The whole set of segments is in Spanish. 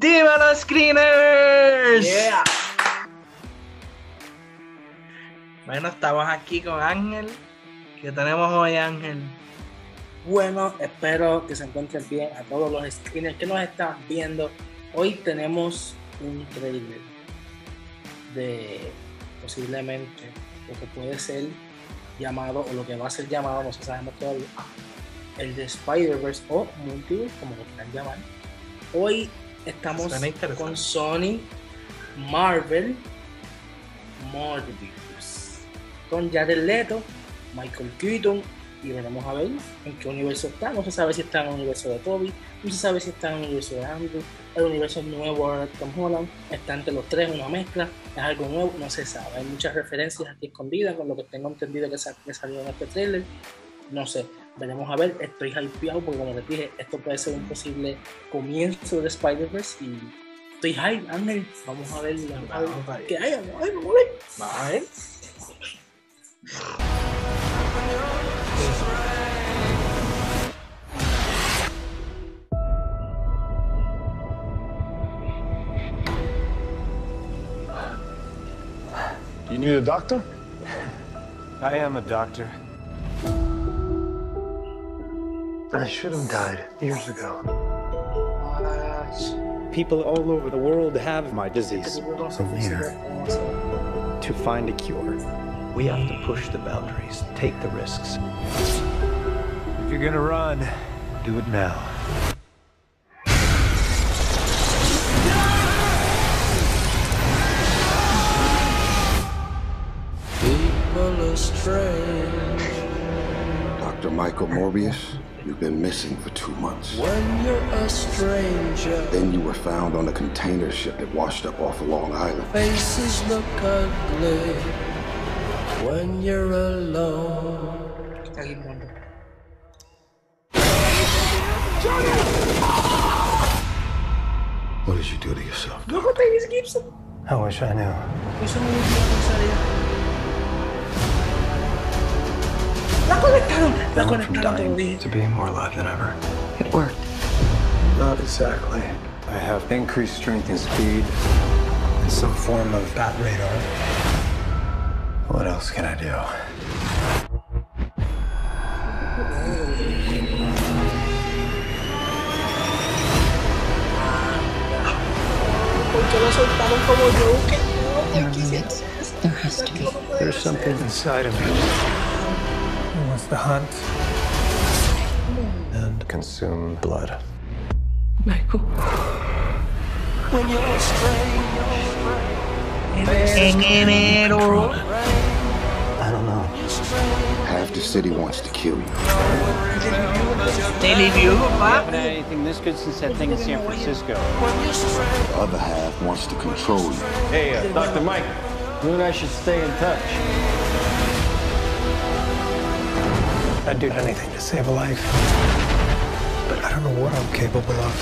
¡Dímelo, screeners! Yeah. Bueno, estamos aquí con Ángel. ¿Qué tenemos hoy, Ángel? Bueno, espero que se encuentren bien a todos los screeners que nos están viendo. Hoy tenemos un trailer de posiblemente lo que puede ser llamado o lo que va a ser llamado, no se sabemos todavía, el de Spider-Verse o Multiverse, como lo quieran llamar. Hoy estamos con Sony, Marvel, Morbius, con Jared Leto, Michael Keaton y veremos a ver en qué universo está. No se sabe si está en el universo de Toby, no se sabe si está en el universo de Andrew, el universo nuevo ahora de Tom Holland, está entre los tres, una mezcla, es algo nuevo, no se sabe. Hay muchas referencias aquí escondidas con lo que tengo entendido que salió en este trailer. No sé, veremos a ver. Estoy hypeado porque, como les dije, esto puede ser un posible comienzo de Spider-Verse y estoy hype, Ángel. Vamos a ver, vamos a ver Vamos qué hay, vamos a ver, vamos a ver. Vamos a ver. You need a doctor? I am a doctor. I should have died years ago. People all over the world have my disease. here. To find a cure, we have to push the boundaries, take the risks. If you're gonna run, do it now. People are strange. Dr. Michael Morbius, you've been missing for two months. When you're a stranger, Then you were found on a container ship that washed up off of Long Island. faces look ugly. When you're alone, Aquí, mundo. What did you do to yourself? No, Tyrese Gibson. I wish I knew. La conectaron, la I went from conectaron, dying to being more alive than ever. It worked. Not exactly. I have increased strength and speed, and some form of bat radar. What else can I do? ¿Por qué lo soltaron como yo? ¿Qué There are limits. There has to be. There's something inside of me that wants to hunt and consume blood. Michael. when you're a stranger, En enero. I don't know. Half the city wants to kill you. They Teleview, papá. haven't had anything this good since that thing in San Francisco. The other half wants to control you. Hey, uh, Dr. Mike, you and I should stay in touch. I'd do anything to save a life. But I don't know what I'm capable of.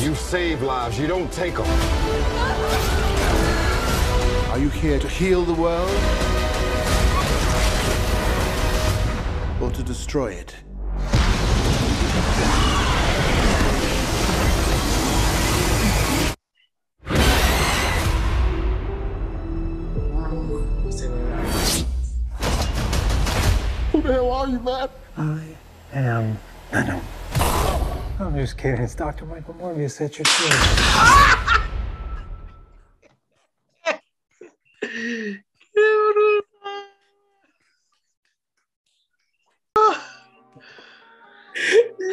You save lives, you don't take them. Are you here to heal the world? Or to destroy it? Man? I am Venom. I'm just kidding. It's Dr. Michael Morbius at your service.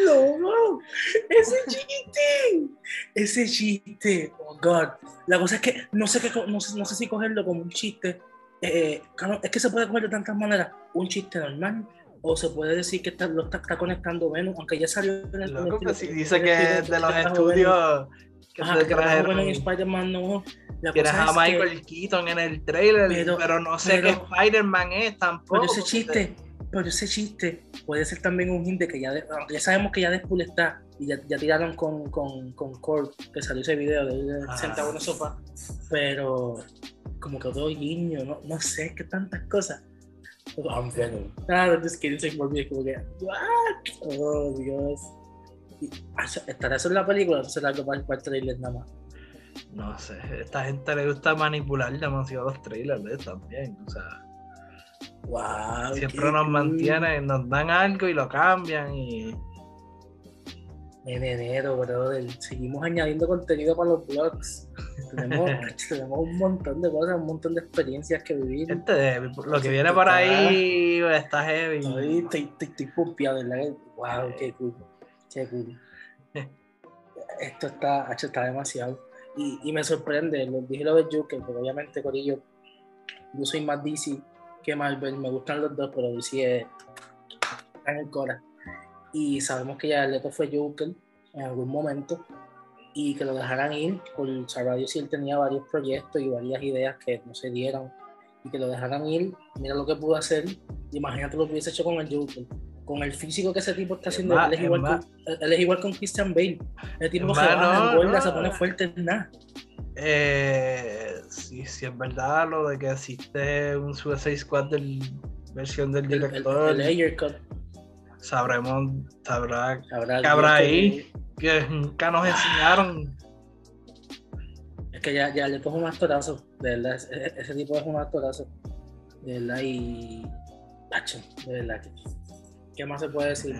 No, no. Ese chiste. Ese chiste. Oh, God. La cosa es que no sé, qué, co- no sé, no sé si cogerlo como un chiste. Eh, claro, es que se puede coger de tantas maneras. Un chiste normal. O se puede decir que está, lo está, está conectando Venom, aunque ya salió en el Loco, pues si dice que es de los estudios que Ajá, se que trajeron. en Spider-Man no. La Tienes a que- Michael Keaton en el trailer, pero, Pero- no sé pero- qué Spider-Man es tampoco. Pero ese chiste, pero ese chiste puede ser también un hint de que ya, aunque ya sabemos que ya Deadpool está y ya, ya tiraron con, con, con Kurt, que salió ese video de él Ah. sentado en el sofá, pero como que todo guiño, no, no sé, que tantas cosas. I'm Venom. Ah, I'm just kidding, se volvió como que, what? Oh, Dios. Y, ¿Estará eso en la película o será algo para, para el trailer nada más? No sé, esta gente le gusta manipular demasiado los trailers también. O sea, Wow, siempre nos cool. mantienen, nos dan algo y lo cambian y En enero, brother. Seguimos añadiendo contenido para los blogs. Tenemos, tenemos un montón de cosas, un montón de experiencias que vivir. este, lo que viene por ahí está heavy. Estoy, estoy, estoy, estoy ¿verdad? Wow, qué cool. Qué cool. Esto está, está demasiado. Y, y me sorprende, lo dije lo de Joker, porque obviamente, Corillo, yo soy más DC que Marvel, me gustan los dos, pero DC es, está en el Cora. Y sabemos que ya Leto fue Joker en algún momento y que lo dejaran ir por sabrá Dios si él tenía varios proyectos y varias ideas que no se dieron y que lo dejaran ir, mira lo que pudo hacer, imagínate lo que hubiese hecho con el Joker, con el físico que ese tipo está haciendo, más, él, es igual es con, él es igual con Christian Bale, el tipo Es se más, baja, no, engorda, no. se pone fuerte en nada. Eh, sí, sí, es verdad lo de que existe un Suicide Squad del versión del El, el, director. el layer cut, Sabremos, sabrá habrá, ¿Qué habrá ahí? que nunca nos enseñaron. Es que ya, ya Leto es un actorazo, de verdad, ese, ese tipo es un actorazo, de verdad, y... Pacho, de verdad, que- ¿qué más se puede decir?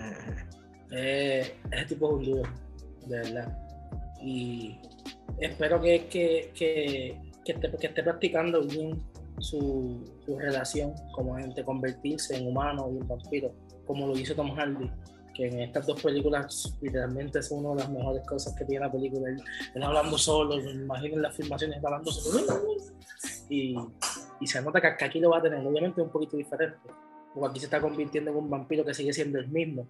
Eh, ese tipo es un duro, de verdad. Y espero que, que, que, que esté, que esté practicando bien su, su relación como entre convertirse en humano y en vampiro, como lo hizo Tom Hardy, que en estas dos películas literalmente es una de las mejores cosas que tiene la película. Él, él hablando solo, me imagino en las filmaciones hablando solo. Y, y se nota que aquí lo va a tener, obviamente un poquito diferente, porque aquí se está convirtiendo en un vampiro que sigue siendo el mismo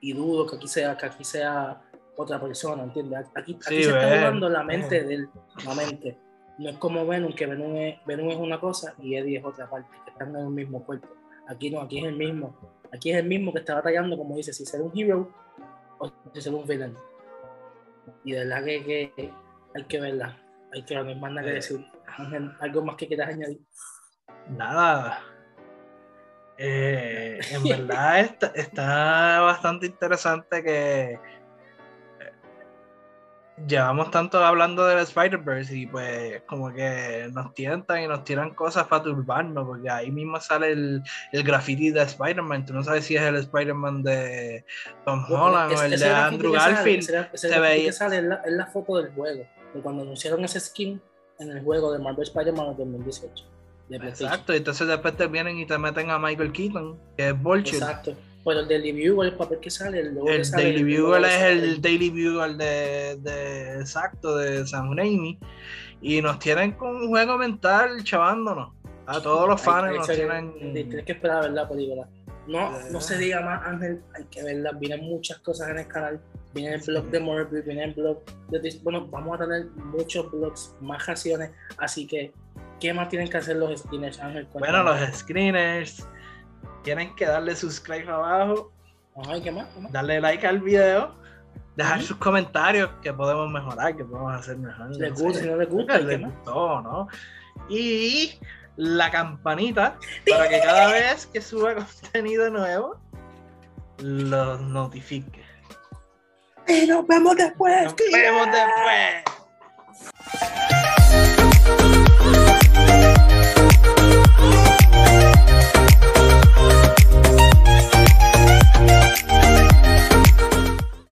y dudo que aquí sea, que aquí sea otra persona, ¿entiendes? Aquí, aquí Sí, se está jugando la mente de él, la mente. No es como Venom, que Venom es, Venom es una cosa y Eddie es otra parte, que están en el mismo cuerpo. Aquí no, aquí es el mismo. Aquí es el mismo que está batallando, como dice, si ser un hero o si ser un villain. Y de verdad que, que hay que verla. Hay que ver, no hay más nada que decir. Ángel, ¿Algo más que quieras añadir? nada. Eh, en verdad está, está bastante interesante que eh, llevamos tanto hablando del Spider-Verse y pues como que nos tientan y nos tiran cosas para turbarnos porque ahí mismo sale el, el graffiti de Spider-Man. Tú no sabes si es el Spider-Man de Tom Holland o el de Andrew que sale, Garfield. ese- ese veía- que sale es la, es la foto del juego. De cuando anunciaron ese skin en el juego de Marvel Spider-Man en 2018. De. Exacto, y entonces después te vienen y te meten a Michael Keaton, que es Vulture. Exacto. Pero el Daily Bugle, el papel que sale, el, logo que El sale, Daily el Bugle que es el Daily Bugle de, de exacto de San Raimi y nos tienen con un juego mental chavándonos. A todos los fans nos que- tienen. Tienes que esperar a ver la película. No, no se diga más, Ángel, hay que verla. Vienen muchas cosas en el canal. Viene el blog de Morbius, viene el blog de Bueno, vamos a tener muchos blogs, más raciones. Así que, ¿qué más tienen que hacer los screeners, Ángel? Bueno, los screeners tienen que darle subscribe abajo, darle like al video, dejar sus comentarios que podemos mejorar, que podemos hacer mejor. ¿Les no gusta? Si no les gusta, ¿y qué les gustó, ¿no? Y la campanita para que cada vez que suba contenido nuevo los notifique. Y nos vemos después. Nos vemos después.